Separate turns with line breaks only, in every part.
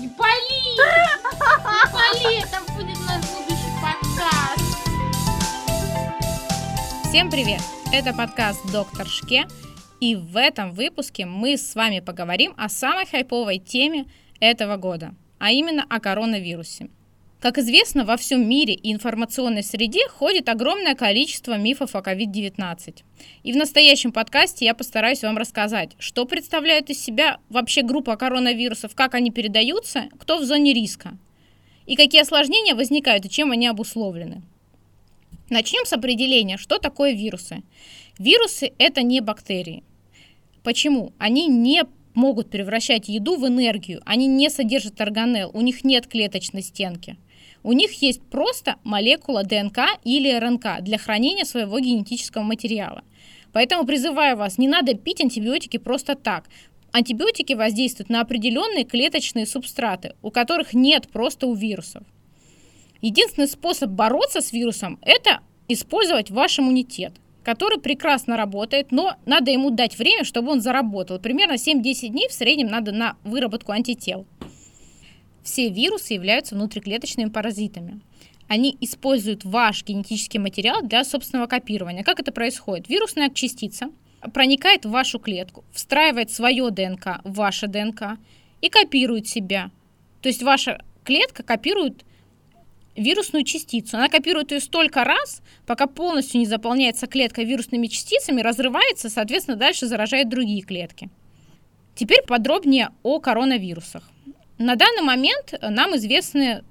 Не пали! Не пали! Это будет наш будущий подкаст!
Всем привет! Это подкаст «Доктор Шке», и в этом выпуске мы с вами поговорим о самой хайповой теме этого года, а именно о коронавирусе – как известно, во всем мире и информационной среде ходит огромное количество мифов о COVID-19. И в настоящем подкасте я постараюсь вам рассказать, что представляют из себя вообще группа коронавирусов, как они передаются, кто в зоне риска, и какие осложнения возникают и чем они обусловлены. Начнем с определения, что такое вирусы. Вирусы – это не бактерии. Почему? Они не могут превращать еду в энергию, они не содержат органелл, у них нет клеточной стенки – у них есть просто молекула ДНК или РНК для хранения своего генетического материала. Поэтому призываю вас, не надо пить антибиотики просто так. Антибиотики воздействуют на определенные клеточные субстраты, у которых нет просто у вирусов. Единственный способ бороться с вирусом – это использовать ваш иммунитет, который прекрасно работает, но надо ему дать время, чтобы он заработал. Примерно 7-10 дней в среднем надо на выработку антител. Все вирусы являются внутриклеточными паразитами. Они используют ваш генетический материал для собственного копирования. Как это происходит? Вирусная частица проникает в вашу клетку, встраивает свое ДНК в ваше ДНК и копирует себя. То есть ваша клетка копирует вирусную частицу. Она копирует ее столько раз, пока полностью не заполняется клетка вирусными частицами, разрывается, соответственно, дальше заражает другие клетки. Теперь подробнее о коронавирусах. На данный момент нам известны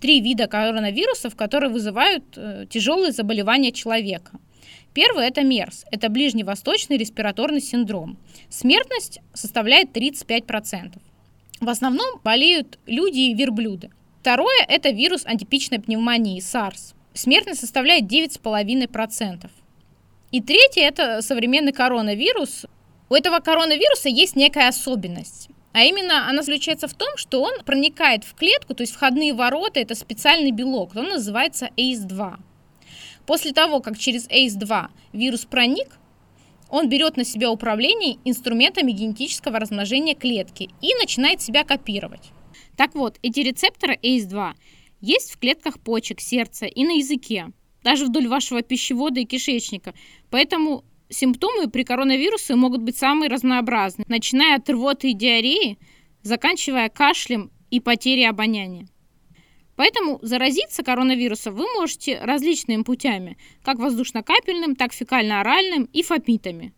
три вида коронавирусов, которые вызывают э, тяжелые заболевания человека. Первый – это МЕРС, это ближневосточный респираторный синдром. Смертность составляет 35%. В основном болеют люди и верблюды. Второе – это вирус антипичной пневмонии, SARS. Смертность составляет 9,5%. И третье – это современный коронавирус. У этого коронавируса есть некая особенность. А именно она заключается в том, что он проникает в клетку, то есть входные ворота, это специальный белок, он называется ACE2. После того, как через ACE2 вирус проник, он берет на себя управление инструментами генетического размножения клетки и начинает себя копировать. Так вот, эти рецепторы ACE2 есть в клетках почек, сердца и на языке, даже вдоль вашего пищевода и кишечника. Поэтому Симптомы при коронавирусе могут быть самые разнообразные, начиная от рвоты и диареи, заканчивая кашлем и потерей обоняния. Поэтому заразиться коронавирусом вы можете различными путями, как воздушно-капельным, так фекально-оральным и фомитами.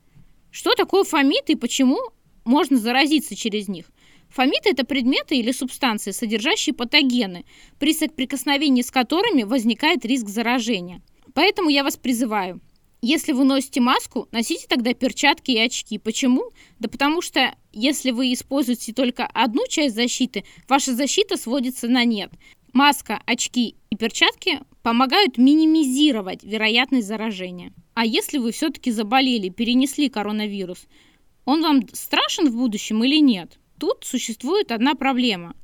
Что такое фомиты и почему можно заразиться через них? Фомиты – это предметы или субстанции, содержащие патогены, при соприкосновении с которыми возникает риск заражения. Поэтому я вас призываю – если вы носите маску, носите тогда перчатки и очки. Почему? Да потому что если вы используете только одну часть защиты, ваша защита сводится на нет. Маска, очки и перчатки помогают минимизировать вероятность заражения. А если вы все-таки заболели, перенесли коронавирус, он вам страшен в будущем или нет? Тут существует одна проблема.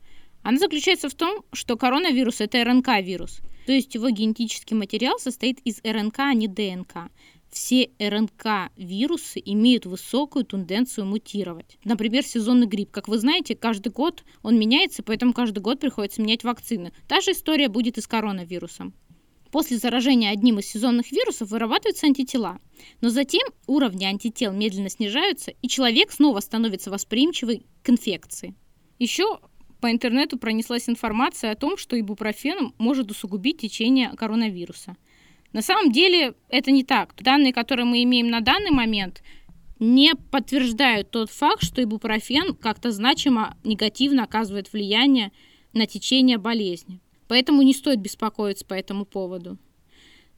Она заключается в том, что коронавирус – это РНК-вирус – то есть его генетический материал состоит из РНК, а не ДНК. Все РНК-вирусы имеют высокую тенденцию мутировать. Например, сезонный грипп. Как вы знаете, каждый год он меняется, поэтому каждый год приходится менять вакцины. Та же история будет и с коронавирусом. После заражения одним из сезонных вирусов вырабатываются антитела, но затем уровни антител медленно снижаются, и человек снова становится восприимчивый к инфекции. Еще по интернету пронеслась информация о том, что ибупрофен может усугубить течение коронавируса. На самом деле это не так. Данные, которые мы имеем на данный момент, не подтверждают тот факт, что ибупрофен как-то значимо негативно оказывает влияние на течение болезни. Поэтому не стоит беспокоиться по этому поводу.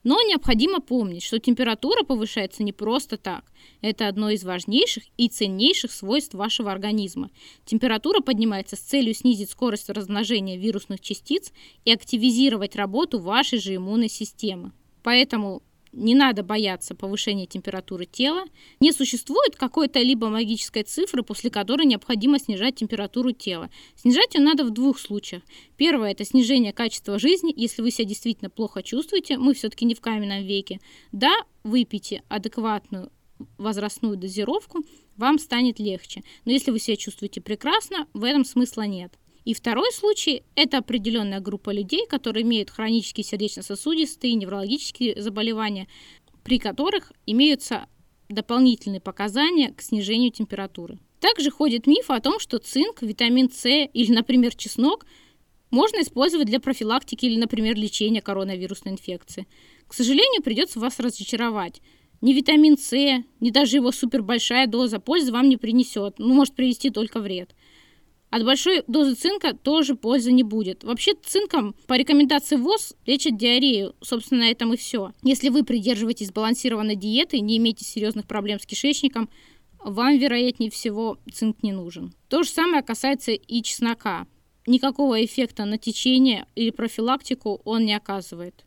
Но необходимо помнить, что температура повышается не просто так. Это одно из важнейших и ценнейших свойств вашего организма. Температура поднимается с целью снизить скорость размножения вирусных частиц и активизировать работу вашей же иммунной системы. Поэтому не надо бояться повышения температуры тела. Не существует какой-то либо магической цифры, после которой необходимо снижать температуру тела. Снижать ее надо в двух случаях. Первое – это снижение качества жизни. Если вы себя действительно плохо чувствуете, мы все-таки не в каменном веке. Да, выпейте адекватную возрастную дозировку, вам станет легче. Но если вы себя чувствуете прекрасно, в этом смысла нет. И второй случай – это определенная группа людей, которые имеют хронические сердечно-сосудистые неврологические заболевания, при которых имеются дополнительные показания к снижению температуры. Также ходит миф о том, что цинк, витамин С или, например, чеснок можно использовать для профилактики или, например, лечения коронавирусной инфекции. К сожалению, придется вас разочаровать. Ни витамин С, ни даже его супербольшая доза пользы вам не принесет, ну, может привести только вред. От большой дозы цинка тоже пользы не будет. Вообще цинком по рекомендации ВОЗ лечат диарею. Собственно, на этом и все. Если вы придерживаетесь сбалансированной диеты и не имеете серьезных проблем с кишечником, вам, вероятнее всего, цинк не нужен. То же самое касается и чеснока. Никакого эффекта на течение или профилактику он не оказывает.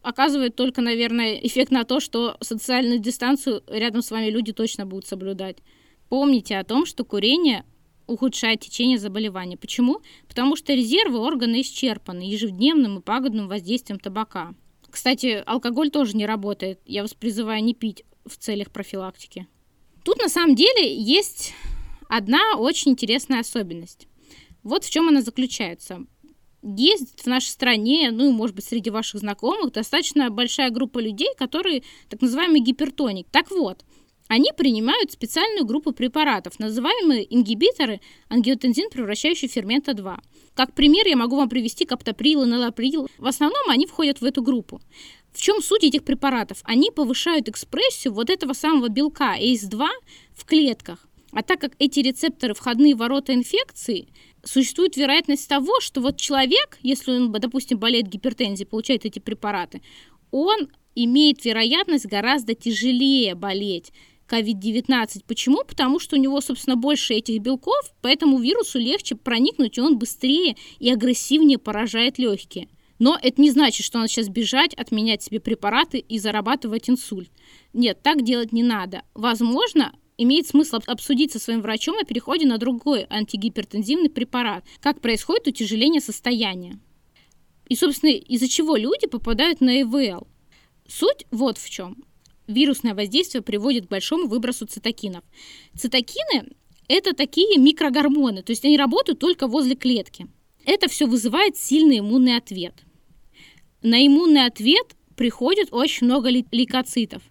Оказывает только, наверное, эффект на то, что социальную дистанцию рядом с вами люди точно будут соблюдать. Помните о том, что курение ухудшает течение заболевания. Почему? Потому что резервы органа исчерпаны ежедневным и пагубным воздействием табака. Кстати, алкоголь тоже не работает. Я вас призываю не пить в целях профилактики. Тут на самом деле есть одна очень интересная особенность. Вот в чем она заключается. Есть в нашей стране, ну и, может быть, среди ваших знакомых, достаточно большая группа людей, которые так называемый гипертоник. Так вот, они принимают специальную группу препаратов, называемые ингибиторы ангиотензин, превращающие фермента 2. Как пример я могу вам привести каптоприл и налаприл. В основном они входят в эту группу. В чем суть этих препаратов? Они повышают экспрессию вот этого самого белка ACE2 в клетках. А так как эти рецепторы входные ворота инфекции, существует вероятность того, что вот человек, если он, допустим, болеет гипертензией, получает эти препараты, он имеет вероятность гораздо тяжелее болеть COVID-19. Почему? Потому что у него, собственно, больше этих белков, поэтому вирусу легче проникнуть, и он быстрее и агрессивнее поражает легкие. Но это не значит, что надо сейчас бежать, отменять себе препараты и зарабатывать инсульт. Нет, так делать не надо. Возможно, имеет смысл обсудить со своим врачом о переходе на другой антигипертензивный препарат, как происходит утяжеление состояния. И, собственно, из-за чего люди попадают на ИВЛ. Суть вот в чем. Вирусное воздействие приводит к большому выбросу цитокинов. Цитокины – это такие микрогормоны, то есть они работают только возле клетки. Это все вызывает сильный иммунный ответ. На иммунный ответ приходит очень много лейкоцитов.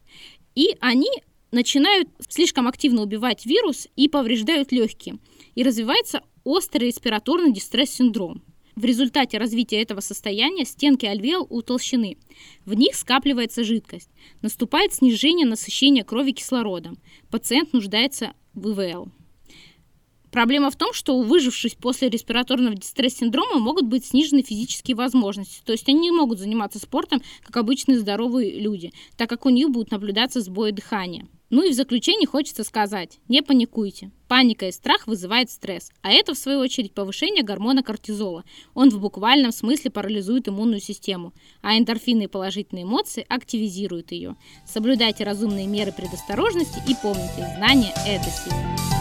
И они начинают слишком активно убивать вирус и повреждают легкие. И развивается острый респираторный дистресс-синдром. В результате развития этого состояния стенки альвеол утолщены. В них скапливается жидкость. Наступает снижение насыщения крови кислородом. Пациент нуждается в ИВЛ. Проблема в том, что у выживших после респираторного дистресс-синдрома могут быть снижены физические возможности. То есть они не могут заниматься спортом, как обычные здоровые люди, так как у них будут наблюдаться сбои дыхания. Ну и в заключение хочется сказать, не паникуйте. Паника и страх вызывает стресс, а это в свою очередь повышение гормона кортизола. Он в буквальном смысле парализует иммунную систему, а эндорфины и положительные эмоции активизируют ее. Соблюдайте разумные меры предосторожности и помните, знание – это сила.